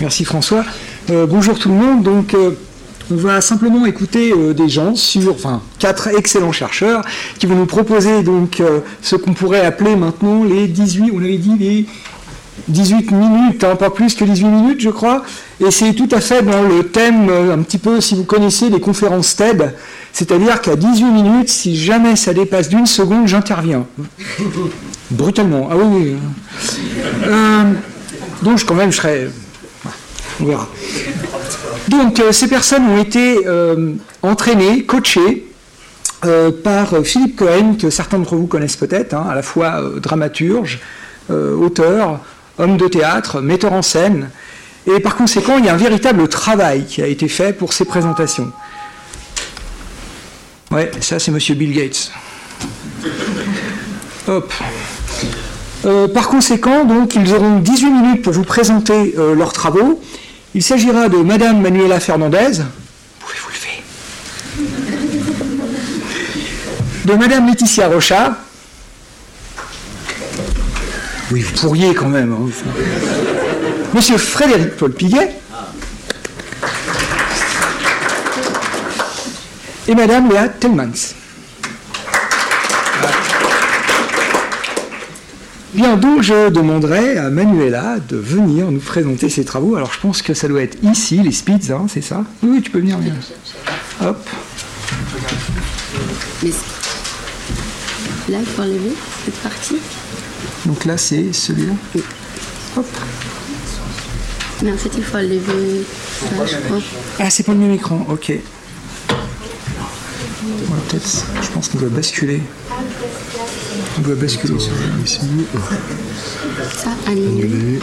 Merci François. Euh, bonjour tout le monde. Donc, euh, on va simplement écouter euh, des gens sur, enfin, quatre excellents chercheurs qui vont nous proposer donc ce qu'on pourrait appeler maintenant les 18, on avait dit les 18 minutes, hein, pas plus que 18 minutes, je crois. Et c'est tout à fait dans le thème, un petit peu, si vous connaissez les conférences TED, c'est-à-dire qu'à 18 minutes, si jamais ça dépasse d'une seconde, j'interviens. Brutalement. Ah oui, oui. Euh, donc, quand même, je serais. On verra. Donc, euh, ces personnes ont été euh, entraînées, coachées par Philippe Cohen, que certains d'entre vous connaissent peut-être, hein, à la fois dramaturge, auteur, homme de théâtre, metteur en scène. Et par conséquent, il y a un véritable travail qui a été fait pour ces présentations. Ouais, ça c'est Monsieur Bill Gates. Hop. Euh, par conséquent, donc, ils auront 18 minutes pour vous présenter euh, leurs travaux. Il s'agira de Madame Manuela Fernandez. Pouvez-vous le De Madame Laetitia Rocha. Oui, vous pourriez quand même. Hein. Monsieur Frédéric Paul Piguet. et Madame Léa Tellmans. Bien, donc je demanderai à Manuela de venir nous présenter ses travaux. Alors je pense que ça doit être ici, les Spitz, hein, c'est ça? Oui, tu peux venir. venir. Hop. là, il faut enlever cette partie. Donc là, c'est celui-là? Hop. Mais en fait, il faut enlever ça, je crois. Ah, c'est pas le même écran, ok peut-être, je pense qu'on doit basculer. On doit basculer sur ici. Ça, annuler.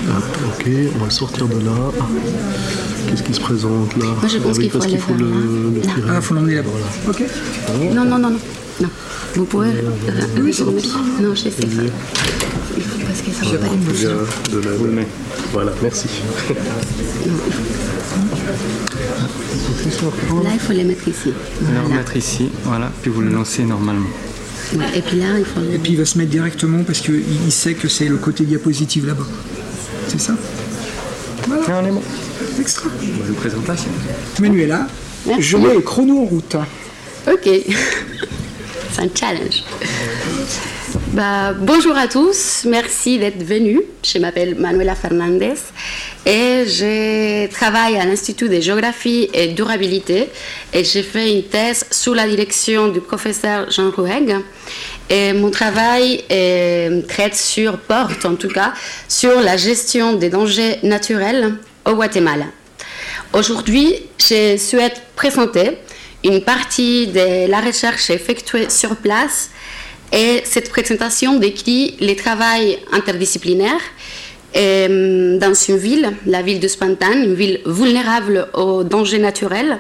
ok, on va sortir de là. Qu'est-ce qui se présente là? Moi je pense ah qu'il faut, faut le, le tirer. Ah, il faut l'emmener là-bas. Ok. Non, non, non, non. Non. Vous pouvez. Oui, c'est Non, je sais ça. Parce que ça va pas de la... Voilà, merci. Là, il faut les mettre ici. Voilà. Les remettre ici, voilà, puis vous le lancez normalement. Et puis là, il faut. Et puis il va se mettre directement parce qu'il sait que c'est le côté diapositive là-bas. C'est ça Voilà. on est bon. Extra. Bonne présentation. Manuela, je mets le chrono en route. Ok. c'est un challenge. Bah, bonjour à tous, merci d'être venus. Je m'appelle Manuela Fernandez et je travaille à l'Institut de géographie et durabilité et j'ai fait une thèse sous la direction du professeur Jean Roueg. Et mon travail traite sur, porte en tout cas, sur la gestion des dangers naturels au Guatemala. Aujourd'hui, je souhaite présenter une partie de la recherche effectuée sur place et cette présentation décrit les travaux interdisciplinaires euh, dans une ville, la ville de Spantan, une ville vulnérable aux dangers naturels.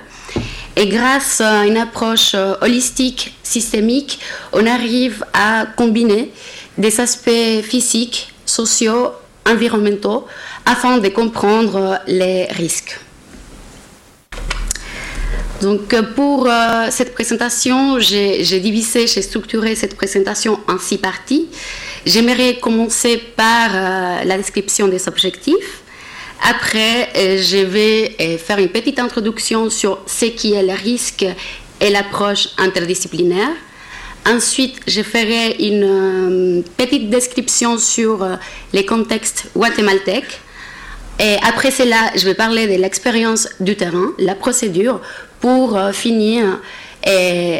Et grâce à une approche euh, holistique, systémique, on arrive à combiner des aspects physiques, sociaux, environnementaux, afin de comprendre les risques. Donc pour euh, cette présentation, j'ai divisé, j'ai structuré cette présentation en six parties. J'aimerais commencer par euh, la description des objectifs. Après, euh, je vais faire une petite introduction sur ce qui est le risque et l'approche interdisciplinaire. Ensuite, je ferai une petite description sur les contextes guatémaltèques. Et après cela, je vais parler de l'expérience du terrain, la procédure, pour euh, finir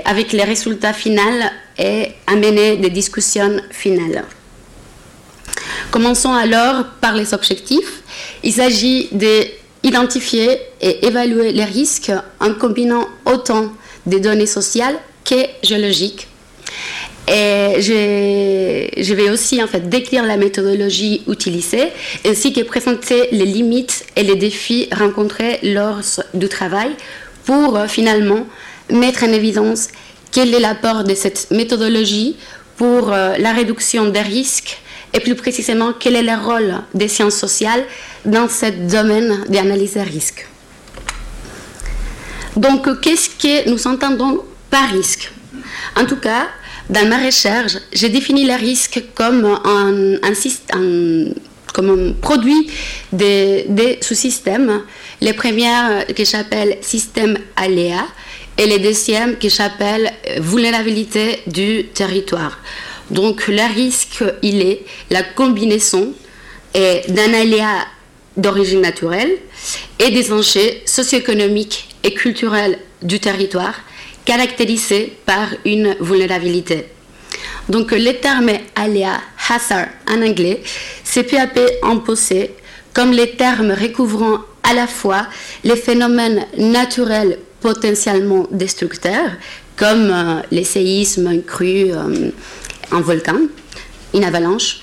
avec les résultats finaux et amener des discussions finales. Commençons alors par les objectifs. Il s'agit d'identifier et évaluer les risques en combinant autant des données sociales que géologiques. Et je, je, vais aussi en fait décrire la méthodologie utilisée ainsi que présenter les limites et les défis rencontrés lors du travail pour euh, finalement mettre en évidence quel est l'apport de cette méthodologie pour euh, la réduction des risques et plus précisément quel est le rôle des sciences sociales dans ce domaine d'analyse des risques? Donc, qu'est-ce que nous entendons par risque? En tout cas, dans ma recherche, j'ai défini le risque comme un, produit des, des sous-systèmes. Les premières que j'appelle système aléa et les deuxièmes que j'appelle vulnérabilité du territoire. Donc le risque, il est la combinaison d'un aléa d'origine naturelle et des enjeux socio-économiques et culturels du territoire caractérisés par une vulnérabilité. Donc le terme aléa, hazard en anglais, à peu imposé comme les termes recouvrant à la fois les phénomènes naturels potentiellement destructeurs, comme euh, les séismes, un cru, euh, un volcan, une avalanche,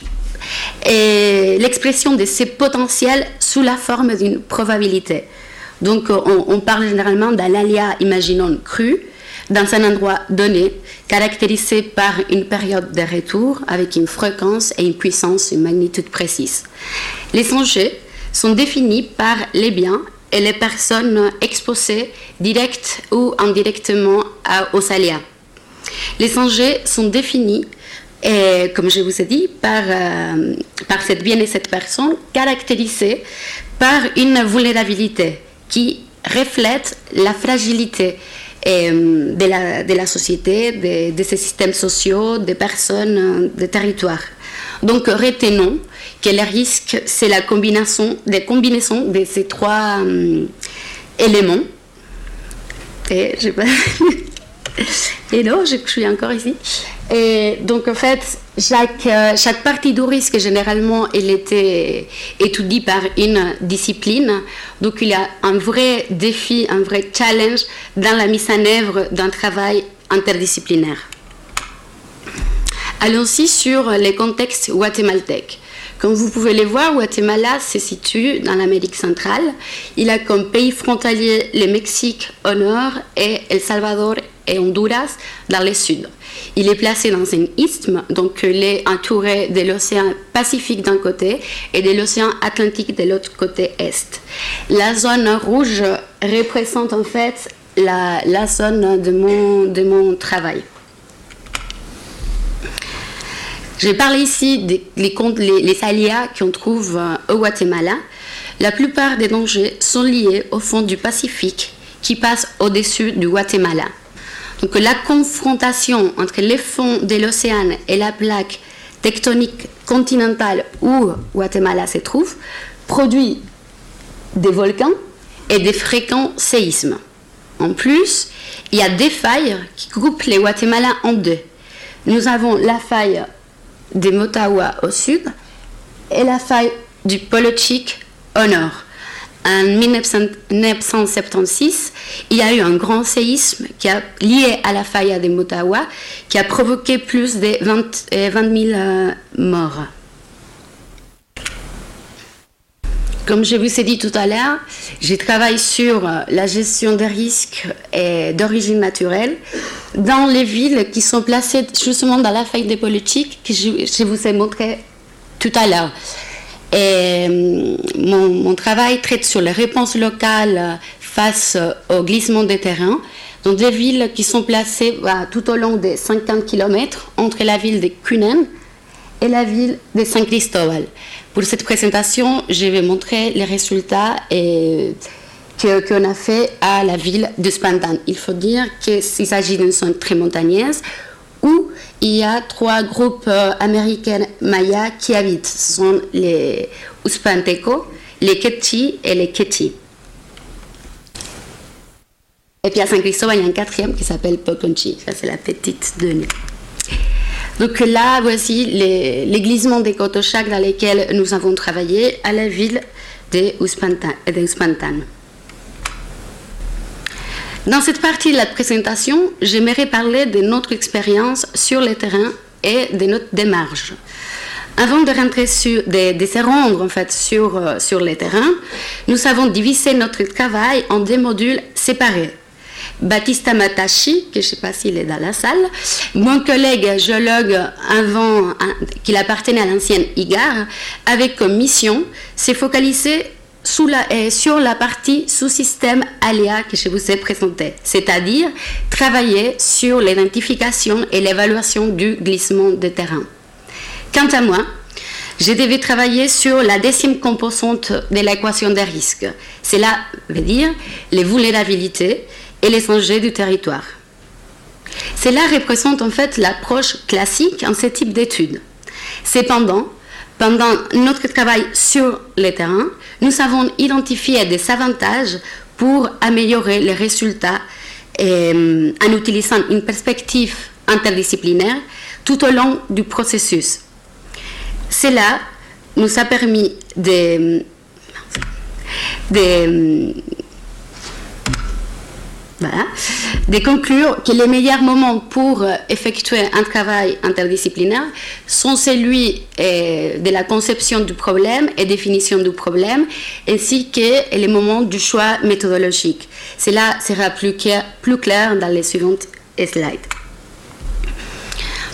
et l'expression de ces potentiels sous la forme d'une probabilité. Donc on, on parle généralement d'un aléa, imaginons, cru, dans un endroit donné, caractérisé par une période de retour avec une fréquence et une puissance, une magnitude précise. Les enjeux sont définis par les biens et les personnes exposées direct ou indirectement aux aléas. Les enjeux sont définis, et, comme je vous ai dit, par, euh, par cette bien et cette personne caractérisée par une vulnérabilité qui reflète la fragilité euh, de, la, de, la, société, de, de, ces systèmes sociaux, des personnes, des territoires. Donc retenons que le risque, c'est la combinaison, des combinaisons de ces trois euh, éléments. Et, non, je suis encore ici. Et donc, en fait, chaque, euh, chaque partie du risque, généralement, elle était étudiée par une discipline. Donc, il y a un vrai défi, un vrai challenge dans la mise en œuvre d'un travail interdisciplinaire. Allons-y sur les contextes guatémaltèques. Comme vous pouvez le voir, Guatemala se situe dans l'Amérique centrale. Il a comme pays frontalier le Mexique au nord et El Salvador et Honduras dans le sud. Il est placé dans un isthme, donc il est entouré de l'océan Pacifique d'un côté et de l'océan Atlantique de l'autre côté est. La zone rouge représente en fait la, la zone de mon, de mon travail. Je parle ici des les, qu'on trouve au Guatemala. La plupart des dangers sont liés au fond du Pacifique qui passe au-dessus du Guatemala. Donc la confrontation entre les fonds de l'océan et la plaque tectonique continentale où Guatemala se trouve produit des volcans et des fréquents séismes. En plus, il y a des failles qui coupent les Guatemala en deux. Nous avons la faille des Motagua au sud et la faille du Polochik au nord. En 1976, il y a eu un grand séisme qui a, lié à la faille des Motagua qui a provoqué plus de 20, 20 000 euh, morts. Comme je vous ai dit tout à l'heure, je travaille sur la gestion des risques d'origine naturelle dans les villes qui sont placées justement dans la faille des politiques que je, vous ai montré tout à l'heure. Et mon, mon, travail traite sur les réponses locales face au glissement des terrains dans des villes qui sont placées bah, tout au long des 50 km entre la ville de Cunen et la ville de San Cristobal. Pour cette présentation, je vais montrer les résultats qu'on a fait à la ville de Spantan. Il faut dire qu'il s'agit d'une zone très montagneuse où il y a trois groupes euh, américains mayas qui habitent. Ce sont les Uspanteco, les Quechi et les Quechi. Et puis à San Cristobal, il y a un quatrième qui s'appelle Poconchi. Ça, c'est la petite de nous. Donc là, voici les, les glissements des Cotochac dans lesquels nous avons travaillé à la ville de Uspantan. Dans cette partie de la présentation, j'aimerais parler de notre expérience sur le terrain et de notre démarche. Avant de rentrer sur, de se rendre en fait sur, euh, sur le terrain, nous avons divisé notre travail en deux modules séparés. Baptista Matachi, que je ne sais pas s'il est dans la salle, mon collègue géologue avant, qu'il appartenait à l'ancienne IGAR, avec comme mission s'est focalisé sous euh, sur la partie sous-système aléa que je vous ai présenté, c'est-à-dire travailler sur l'identification et l'évaluation du glissement de terrain. Quant à moi, je devais travailler sur la deuxième composante de l'équation des risques. Cela veut dire les vulnérabilités et les enjeux du territoire. Cela représente en fait l'approche classique en ce type d'études. Cependant, pendant notre travail sur le terrain, nous avons identifié des avantages pour améliorer les résultats euh, en utilisant une perspective interdisciplinaire tout au long du processus. Cela nous a permis de, de, de conclure que les meilleurs moments pour effectuer un travail interdisciplinaire sont celui euh, de la conception du problème et définition du problème, ainsi que les moments du choix méthodologique. Cela sera plus clair, dans les suivantes slides.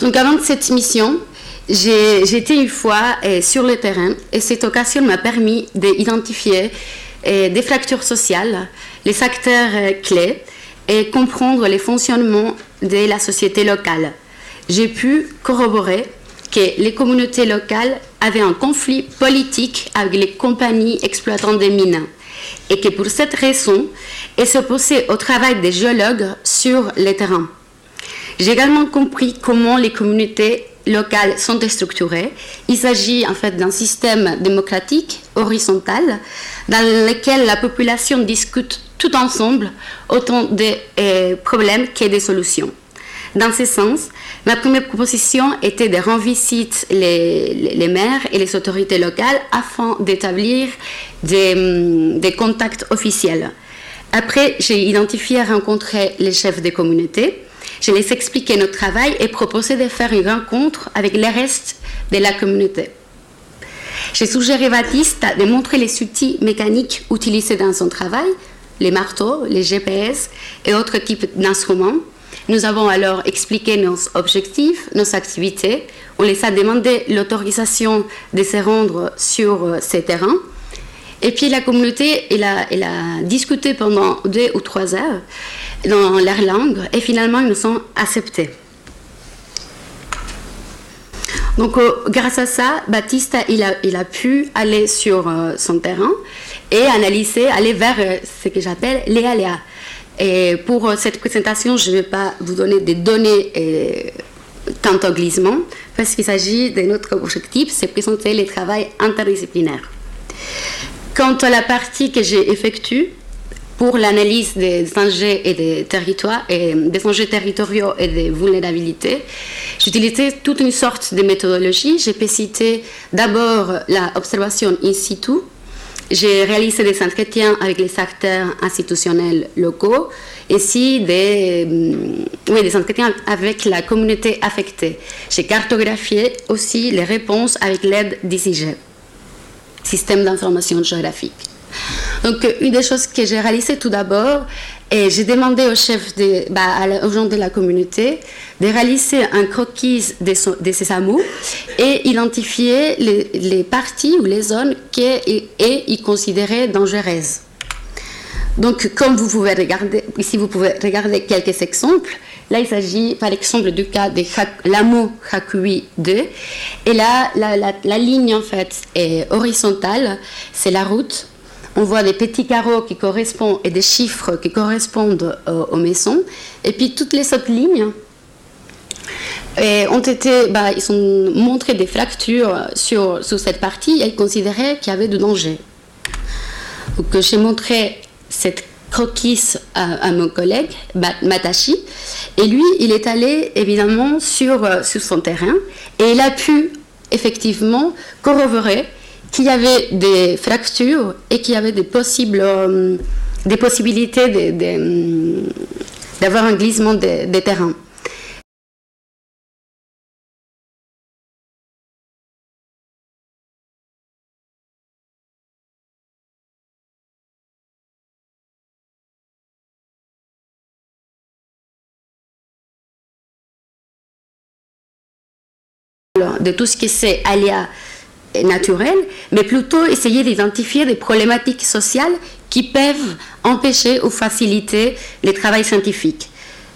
Donc avant cette mission, j'étais une fois euh, sur le terrain et cette occasion m'a permis d'identifier euh, des fractures sociales, les acteurs euh, clés et comprendre les fonctionnements de la société locale. J'ai pu corroborer que les communautés locales avaient un conflit politique avec les compagnies exploitantes des mines et que pour cette raison, elles s'opposaient au travail des géologues sur le terrain. J'ai également compris comment les communautés locales sont structurées. Il s'agit en fait d'un système démocratique horizontal dans lequel la population discute tout ensemble autant de euh, problèmes que des solutions. Dans ce sens, ma première proposition était de rendre visite les, maires et les autorités locales afin d'établir des, hum, des, contacts officiels. Après, j'ai identifié et rencontré les chefs des communautés. Je les expliqué notre travail et proposé de faire une rencontre avec les restes de la communauté. J'ai suggéré à Baptiste de montrer les outils mécaniques utilisés dans son travail, les marteaux, les GPS et autres types d'instruments. Nous avons alors expliqué nos objectifs, nos activités. On les a demandé l'autorisation de se rendre sur euh, ces terrains. Et puis la communauté, a, elle a discuté pendant deux ou trois heures dans leur langue et finalement ils nous ont acceptés. Donc, euh, grâce à ça, Baptiste, il a, pu aller sur euh, son terrain et analyser, aller vers euh, ce que j'appelle les aléas. Et pour cette présentation, je ne vais pas vous donner des données au glissement, parce qu'il s'agit de notre objectif, c'est présenter les travaux interdisciplinaires. Quant à la partie que j'ai effectuée, pour l'analyse des enjeux et des territoires et des enjeux territoriaux et des vulnérabilités, j'utilisais toute une sorte de méthodologie. J'ai pu citer d'abord l'observation in situ. J'ai réalisé des entretiens avec les acteurs institutionnels locaux, ainsi des, oui, des entretiens avec la communauté affectée. J'ai cartographié aussi les réponses avec l'aide d'ICG, Système d'information géographique. Donc, une des choses que j'ai réalisées tout d'abord, et j'ai demandé au chef, bah, aux gens de la communauté de réaliser un croquis de, ces hameaux et identifier les, parties ou les zones qu'ils considéraient dangereuses. Donc, comme vous pouvez regarder, ici vous pouvez regarder quelques exemples. Là, il s'agit par exemple du cas de l'AMO Hakui 2. Et là, la, ligne en fait est horizontale, c'est la route on voit des petits carreaux qui correspondent et des chiffres qui correspondent aux, maisons. Et puis toutes les autres lignes ont été, bah, ils ont montré des fractures sur, cette partie et ils considéraient qu'il y avait de danger. Donc j'ai montré cette croquis à, mon collègue, Matashi, et lui, il est allé évidemment sur, sur son terrain et il a pu effectivement corroborer qu'il y avait des fractures et qu'il y avait des, possibles, euh, des possibilités d'avoir un glissement des de terrains. de tout ce qui c'est aléa naturel, mais plutôt essayer d'identifier des problématiques sociales qui peuvent empêcher ou faciliter le travail scientifique.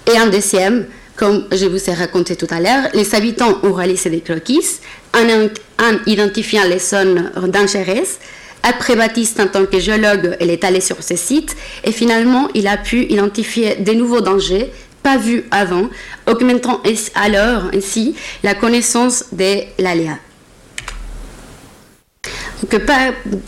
Et en deuxième, comme je vous ai raconté tout à l'heure, les habitants ont réalisé des croquis en, identifiant les zones dangereuses. Après Baptiste, en tant que géologue, elle est allée sur ce site et finalement, il a pu identifier de nouveaux dangers pas vus avant, augmentant alors ainsi la connaissance de l'aléa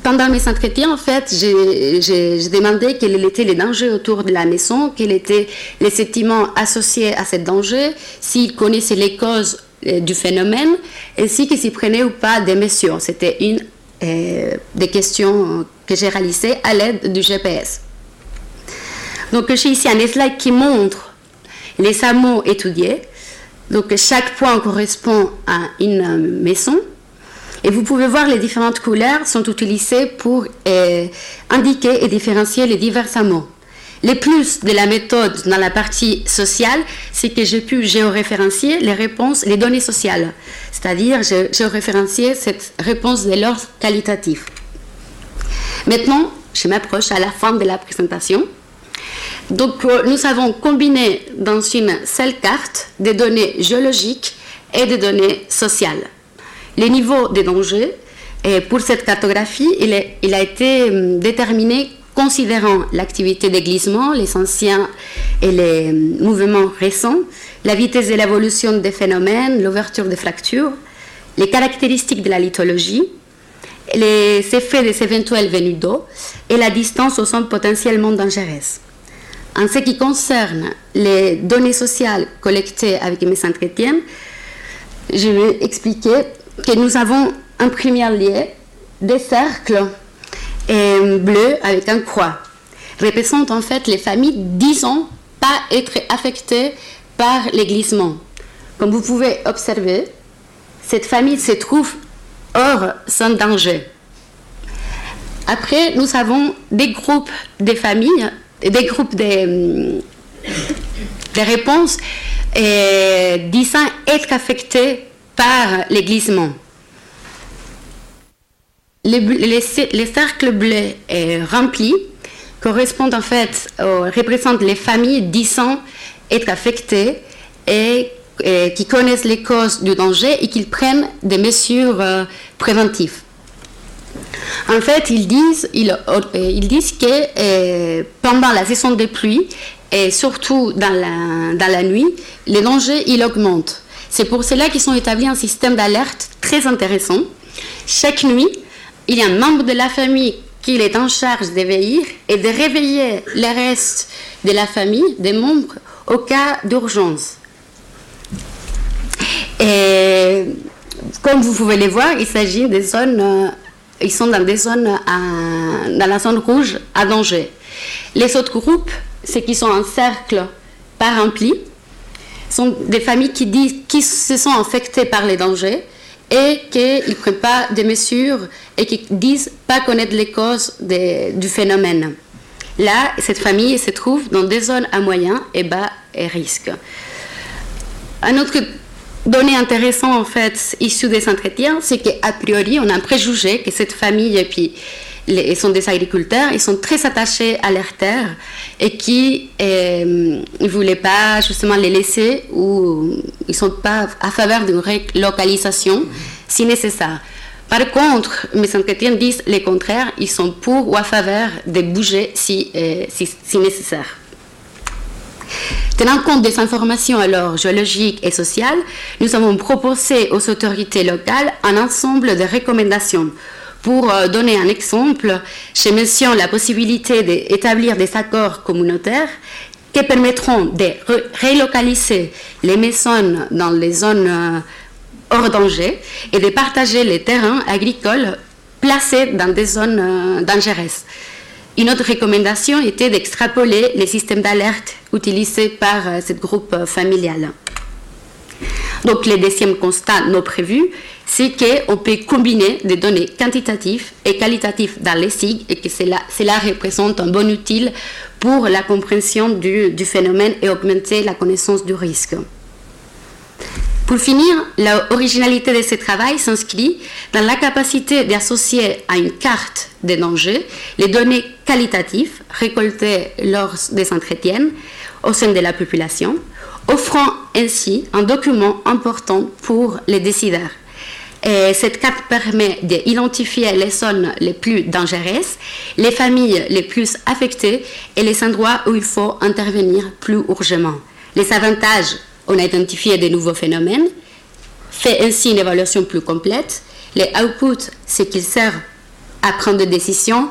pendant mes entretiens, en fait, j'ai demandé quels étaient les dangers autour de la maison, quels étaient les sentiments associés à ce danger, s'ils connaissaient les causes euh, du phénomène, ainsi qu'ils s'y prenaient ou pas des mesures. C'était une euh, des questions que j'ai réalisées à l'aide du GPS. Donc, j'ai ici un slide qui montre les hameaux étudiés. Donc, chaque point correspond à une maison. Et vous pouvez voir les différentes couleurs sont utilisées pour euh, indiquer et différencier les divers mots. Les plus de la méthode dans la partie sociale, c'est que j'ai pu géoréférencier les réponses, les données sociales. C'est-à-dire, géoréférencier cette réponse de l'ordre qualitatif. Maintenant, je m'approche à la fin de la présentation. Donc, euh, nous avons combiné dans une seule carte des données géologiques et des données sociales les niveaux de danger. Et pour cette cartographie, il, a été hum, déterminé considérant l'activité des glissements, les anciens et les hum, mouvements récents, la vitesse de l'évolution des phénomènes, l'ouverture des fractures, les caractéristiques de la lithologie, les effets des éventuels venus d'eau et la distance aux zones potentiellement dangereuses. En ce qui concerne les données sociales collectées avec mes entretiens, je vais expliquer que nous avons en premier lieu des cercles bleus avec un croix, représentent en fait les familles disant pas être affectées par les glissements. Comme vous pouvez observer, cette famille se trouve hors sans danger. Après, nous avons des groupes de familles, des groupes de, de réponses disant être affectés par les glissements. Les, cercles bleus remplis correspondent en fait, représentent les familles disant être affectées et, qui connaissent les causes du danger et qui prennent des mesures euh, préventives. En fait, ils disent, ils, euh, disent que euh, pendant la saison des pluies et surtout dans la, dans la nuit, les dangers ils augmentent. C'est pour cela qu'ils ont établi un système d'alerte très intéressant. Chaque nuit, il y a un membre de la famille qui est en charge de veiller et de réveiller le reste de la famille, des membres, au cas d'urgence. Et comme vous pouvez le voir, il s'agit des zones, euh, ils sont dans des zones, dans la zone rouge à danger. Les autres groupes, ceux qui sont en cercle pas remplis, sont des familles qui, disent, qui se sont infectées par les dangers et qu'ils ne prennent pas des mesures et qui disent pas connaître les causes du phénomène. Là, cette famille se trouve dans des zones à moyen et bas et risque. Un autre donnée intéressante, en fait, issue des entretiens, c'est qu'a priori, on a un préjugé que cette famille, et puis ils sont des agriculteurs, ils sont très attachés à leur terre et qui euh, ne voulaient pas justement les laisser ou ils ne sont pas à faveur d'une relocalisation si nécessaire. Par contre, mes entretiens disent le contraire, ils sont pour ou à faveur de bouger si, euh, si, si nécessaire. Tenant compte des informations alors géologiques et sociales, nous avons proposé aux autorités locales un ensemble de recommandations pour euh, donner un exemple, j'ai mentionné la possibilité d'établir des accords communautaires qui permettront de relocaliser les maisons dans les zones euh, hors danger et de partager les terrains agricoles placés dans des zones euh, dangereuses. Une autre recommandation était d'extrapoler les systèmes d'alerte utilisés par ce groupe familial. Donc, le deuxième constat non prévu, c'est qu'on peut combiner des données quantitatives et qualitatives dans les SIG et que cela, représente un bon outil pour la compréhension du, du phénomène et augmenter la connaissance du risque. Pour finir, l'originalité de ce travail s'inscrit dans la capacité d'associer à une carte des dangers les données qualitatives récoltées lors des entretiens au sein de la population, offrant ainsi un document important pour les décideurs. Et cette carte permet d'identifier les zones les plus dangereuses, les familles les plus affectées et les endroits où il faut intervenir plus urgemment. Les avantages, on a identifié de nouveaux phénomènes, fait ainsi une évaluation plus complète. Les outputs, c'est qu'il sert à prendre des décisions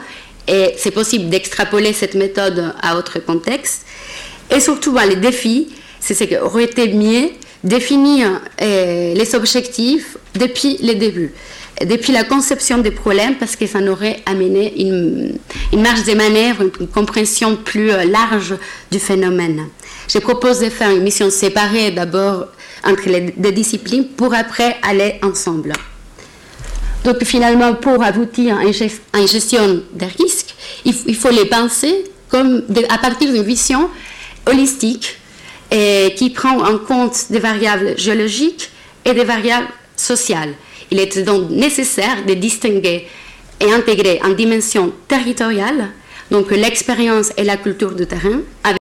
et c'est possible d'extrapoler cette méthode à autre contexte. Et surtout, ben, les défis, c'est ce qui aurait été mieux définir euh, les objectifs depuis le début, depuis la conception des problèmes, parce que ça aurait amené une, une marge de manœuvre, une compréhension plus euh, large du phénomène. Je propose de faire une mission séparée d'abord entre les disciplines pour après aller ensemble. Donc finalement, pour aboutir à une gestion des risques, il faut les penser comme à partir d'une vision holistique et qui prend en compte des variables géologiques et des variables sociales. Il est donc nécessaire de distinguer et intégrer en dimension territoriale donc l'expérience et la culture du terrain